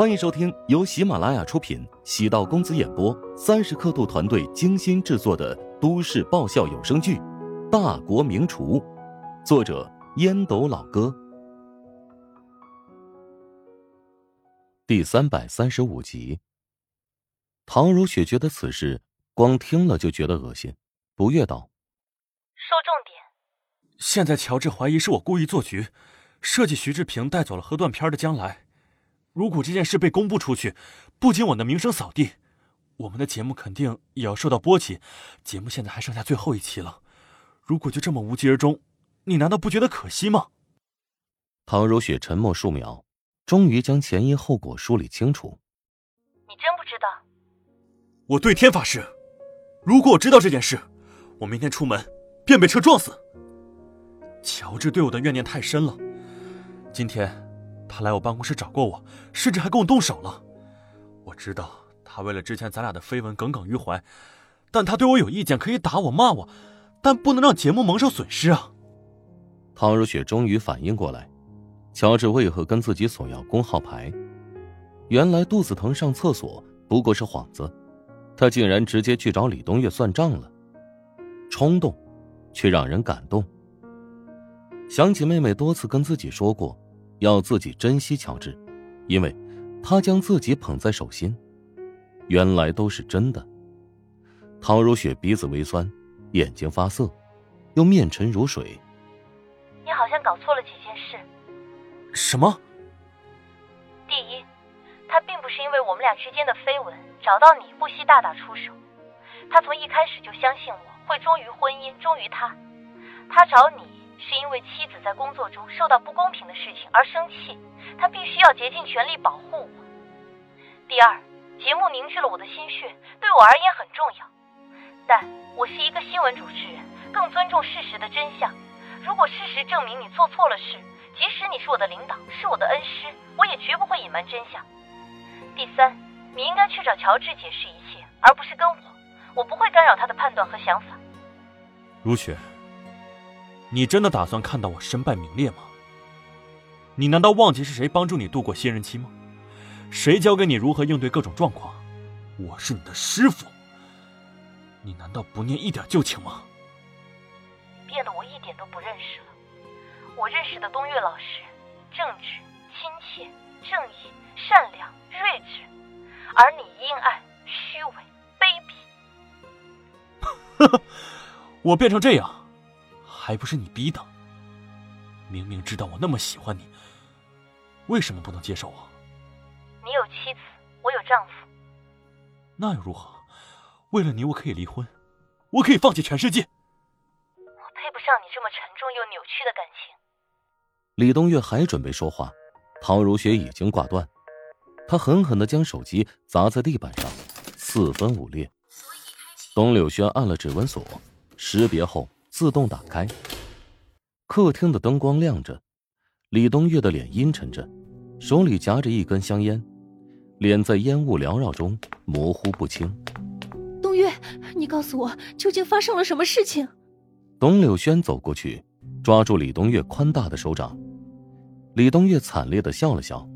欢迎收听由喜马拉雅出品、喜道公子演播、三十刻度团队精心制作的都市爆笑有声剧《大国名厨》，作者烟斗老哥，第三百三十五集。唐如雪觉得此事光听了就觉得恶心，不悦道：“说重点。现在乔治怀疑是我故意做局，设计徐志平带走了喝断片的将来。”如果这件事被公布出去，不仅我的名声扫地，我们的节目肯定也要受到波及。节目现在还剩下最后一期了，如果就这么无疾而终，你难道不觉得可惜吗？唐如雪沉默数秒，终于将前因后果梳理清楚。你真不知道？我对天发誓，如果我知道这件事，我明天出门便被车撞死。乔治对我的怨念太深了，今天。他来我办公室找过我，甚至还跟我动手了。我知道他为了之前咱俩的绯闻耿耿于怀，但他对我有意见，可以打我骂我，但不能让节目蒙受损失啊！唐如雪终于反应过来，乔治为何跟自己索要工号牌？原来肚子疼上厕所不过是幌子，他竟然直接去找李东月算账了，冲动，却让人感动。想起妹妹多次跟自己说过。要自己珍惜乔治，因为，他将自己捧在手心。原来都是真的。唐如雪鼻子微酸，眼睛发涩，又面沉如水。你好像搞错了几件事。什么？第一，他并不是因为我们俩之间的绯闻找到你不惜大打出手，他从一开始就相信我会忠于婚姻，忠于他。他找你。是因为妻子在工作中受到不公平的事情而生气，他必须要竭尽全力保护我。第二，节目凝聚了我的心血，对我而言很重要。但我是一个新闻主持人，更尊重事实的真相。如果事实证明你做错了事，即使你是我的领导，是我的恩师，我也绝不会隐瞒真相。第三，你应该去找乔治解释一切，而不是跟我。我不会干扰他的判断和想法。如雪。你真的打算看到我身败名裂吗？你难道忘记是谁帮助你度过新人期吗？谁教给你如何应对各种状况？我是你的师傅。你难道不念一点旧情吗？变得我一点都不认识了。我认识的东岳老师，正直、亲切、正义、善良、睿智，而你阴暗、虚伪、卑鄙。呵呵，我变成这样。还不是你逼的！明明知道我那么喜欢你，为什么不能接受我？你有妻子，我有丈夫，那又如何？为了你，我可以离婚，我可以放弃全世界。我配不上你这么沉重又扭曲的感情。李东月还准备说话，唐如雪已经挂断。他狠狠的将手机砸在地板上，四分五裂。董柳轩按了指纹锁，识别后。自动打开。客厅的灯光亮着，李东月的脸阴沉着，手里夹着一根香烟，脸在烟雾缭绕中模糊不清。东月，你告诉我，究竟发生了什么事情？董柳轩走过去，抓住李东月宽大的手掌。李东月惨烈的笑了笑：“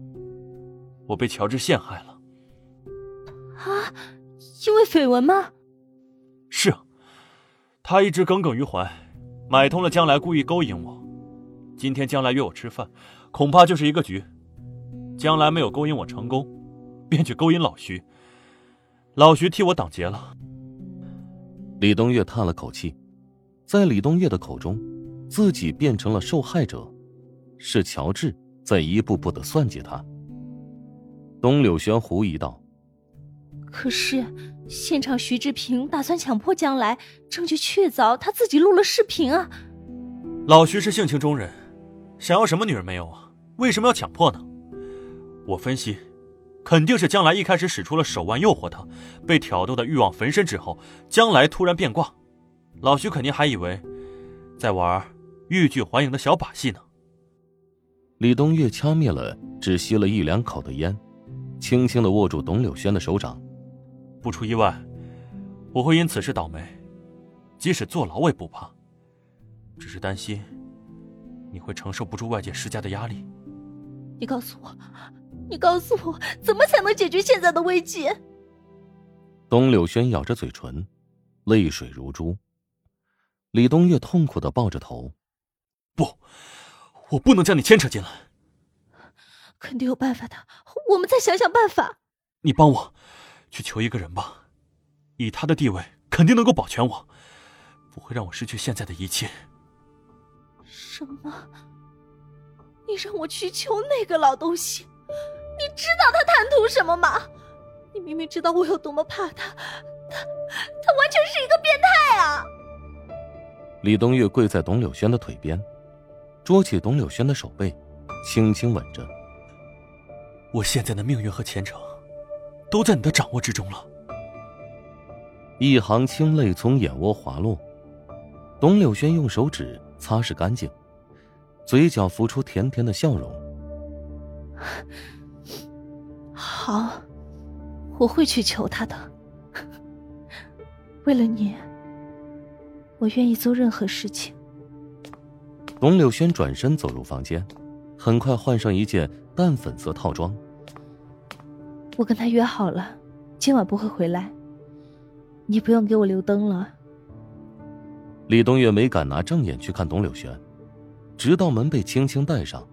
我被乔治陷害了。”啊，因为绯闻吗？他一直耿耿于怀，买通了将来故意勾引我。今天将来约我吃饭，恐怕就是一个局。将来没有勾引我成功，便去勾引老徐。老徐替我挡劫了。李东岳叹了口气，在李东岳的口中，自己变成了受害者，是乔治在一步步的算计他。东柳轩狐疑道：“可是。”现场，徐志平打算强迫将来，证据确凿，他自己录了视频啊。老徐是性情中人，想要什么女人没有啊？为什么要强迫呢？我分析，肯定是将来一开始使出了手腕诱惑他，被挑逗的欲望焚身之后，将来突然变卦，老徐肯定还以为在玩欲拒还迎的小把戏呢。李东月掐灭了只吸了一两口的烟，轻轻的握住董柳轩的手掌。不出意外，我会因此事倒霉，即使坐牢我也不怕。只是担心你会承受不住外界施加的压力。你告诉我，你告诉我，怎么才能解决现在的危机？董柳轩咬着嘴唇，泪水如珠。李东月痛苦的抱着头：“不，我不能将你牵扯进来。肯定有办法的，我们再想想办法。你帮我去求一个人吧，以他的地位，肯定能够保全我，不会让我失去现在的一切。”什么？你让我去求那个老东西？你知道他贪图什么吗？你明明知道我有多么怕他，他他完全是一个变态啊！李东月跪在董柳轩的腿边，捉起董柳轩的手背，轻轻吻着。我现在的命运和前程，都在你的掌握之中了。一行清泪从眼窝滑落，董柳轩用手指擦拭干净，嘴角浮出甜甜的笑容。好，我会去求他的。为了你，我愿意做任何事情。董柳轩转身走入房间，很快换上一件淡粉色套装。我跟他约好了，今晚不会回来。你不用给我留灯了。李东月没敢拿正眼去看董柳轩，直到门被轻轻带上，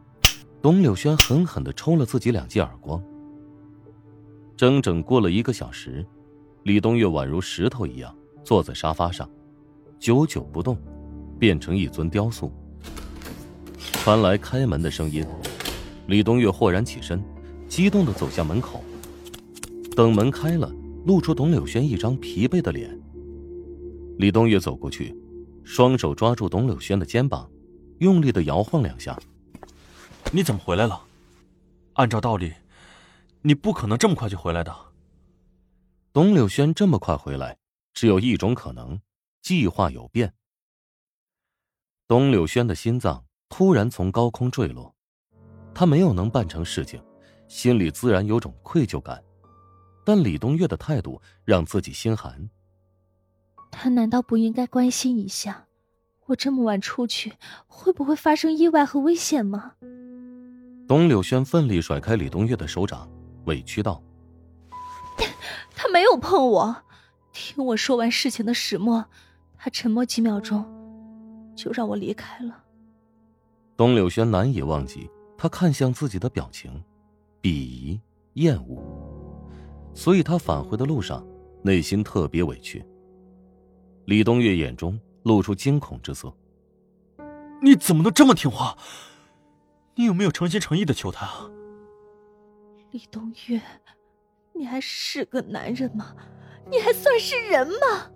董柳轩狠狠的抽了自己两记耳光。整整过了一个小时，李东月宛如石头一样坐在沙发上，久久不动，变成一尊雕塑。传来开门的声音，李东月豁然起身，激动的走向门口。等门开了，露出董柳轩一张疲惫的脸。李东月走过去，双手抓住董柳轩的肩膀，用力的摇晃两下。你怎么回来了？按照道理。你不可能这么快就回来的。董柳轩这么快回来，只有一种可能：计划有变。董柳轩的心脏突然从高空坠落，他没有能办成事情，心里自然有种愧疚感。但李东月的态度让自己心寒。他难道不应该关心一下，我这么晚出去会不会发生意外和危险吗？董柳轩奋力甩开李东月的手掌。委屈道：“他没有碰我。听我说完事情的始末，他沉默几秒钟，就让我离开了。”董柳轩难以忘记他看向自己的表情，鄙夷、厌恶，所以他返回的路上，内心特别委屈。李东月眼中露出惊恐之色：“你怎么能这么听话？你有没有诚心诚意的求他啊？”李东月，你还是个男人吗？你还算是人吗？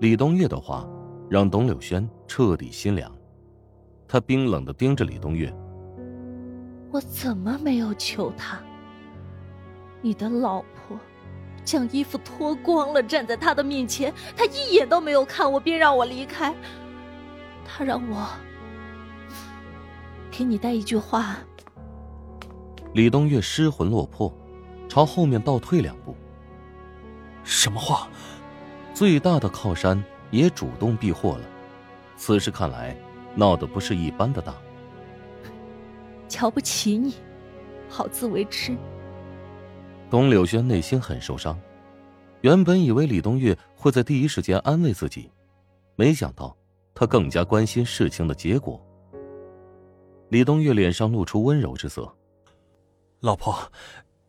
李东月的话让董柳轩彻底心凉，他冰冷的盯着李东月：“我怎么没有求他？你的老婆将衣服脱光了站在他的面前，他一眼都没有看我，便让我离开。他让我给你带一句话。”李东月失魂落魄，朝后面倒退两步。什么话？最大的靠山也主动避祸了。此事看来，闹得不是一般的大。瞧不起你，好自为之。董柳轩内心很受伤，原本以为李东月会在第一时间安慰自己，没想到他更加关心事情的结果。李东月脸上露出温柔之色。老婆，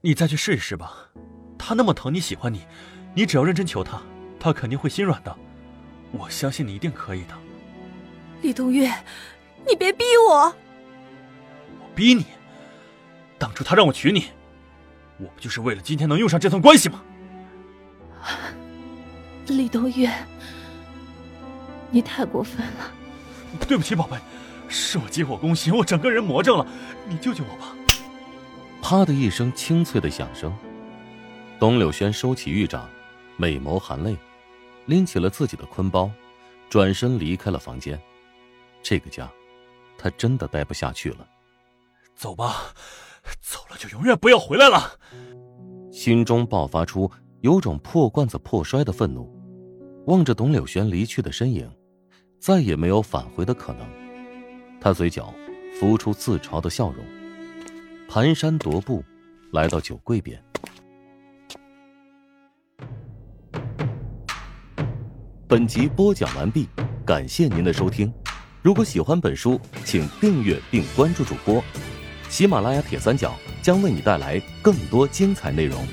你再去试一试吧。他那么疼你喜欢你，你只要认真求他，他肯定会心软的。我相信你一定可以的。李东月，你别逼我。我逼你？当初他让我娶你，我不就是为了今天能用上这层关系吗？李东月，你太过分了。对不起，宝贝，是我急火攻心，我整个人魔怔了。你救救我吧。啪的一声清脆的响声，董柳轩收起玉掌，美眸含泪，拎起了自己的坤包，转身离开了房间。这个家，他真的待不下去了。走吧，走了就永远不要回来了。心中爆发出有种破罐子破摔的愤怒，望着董柳轩离去的身影，再也没有返回的可能。他嘴角浮出自嘲的笑容。蹒跚踱步，来到酒柜边。本集播讲完毕，感谢您的收听。如果喜欢本书，请订阅并关注主播。喜马拉雅铁三角将为你带来更多精彩内容。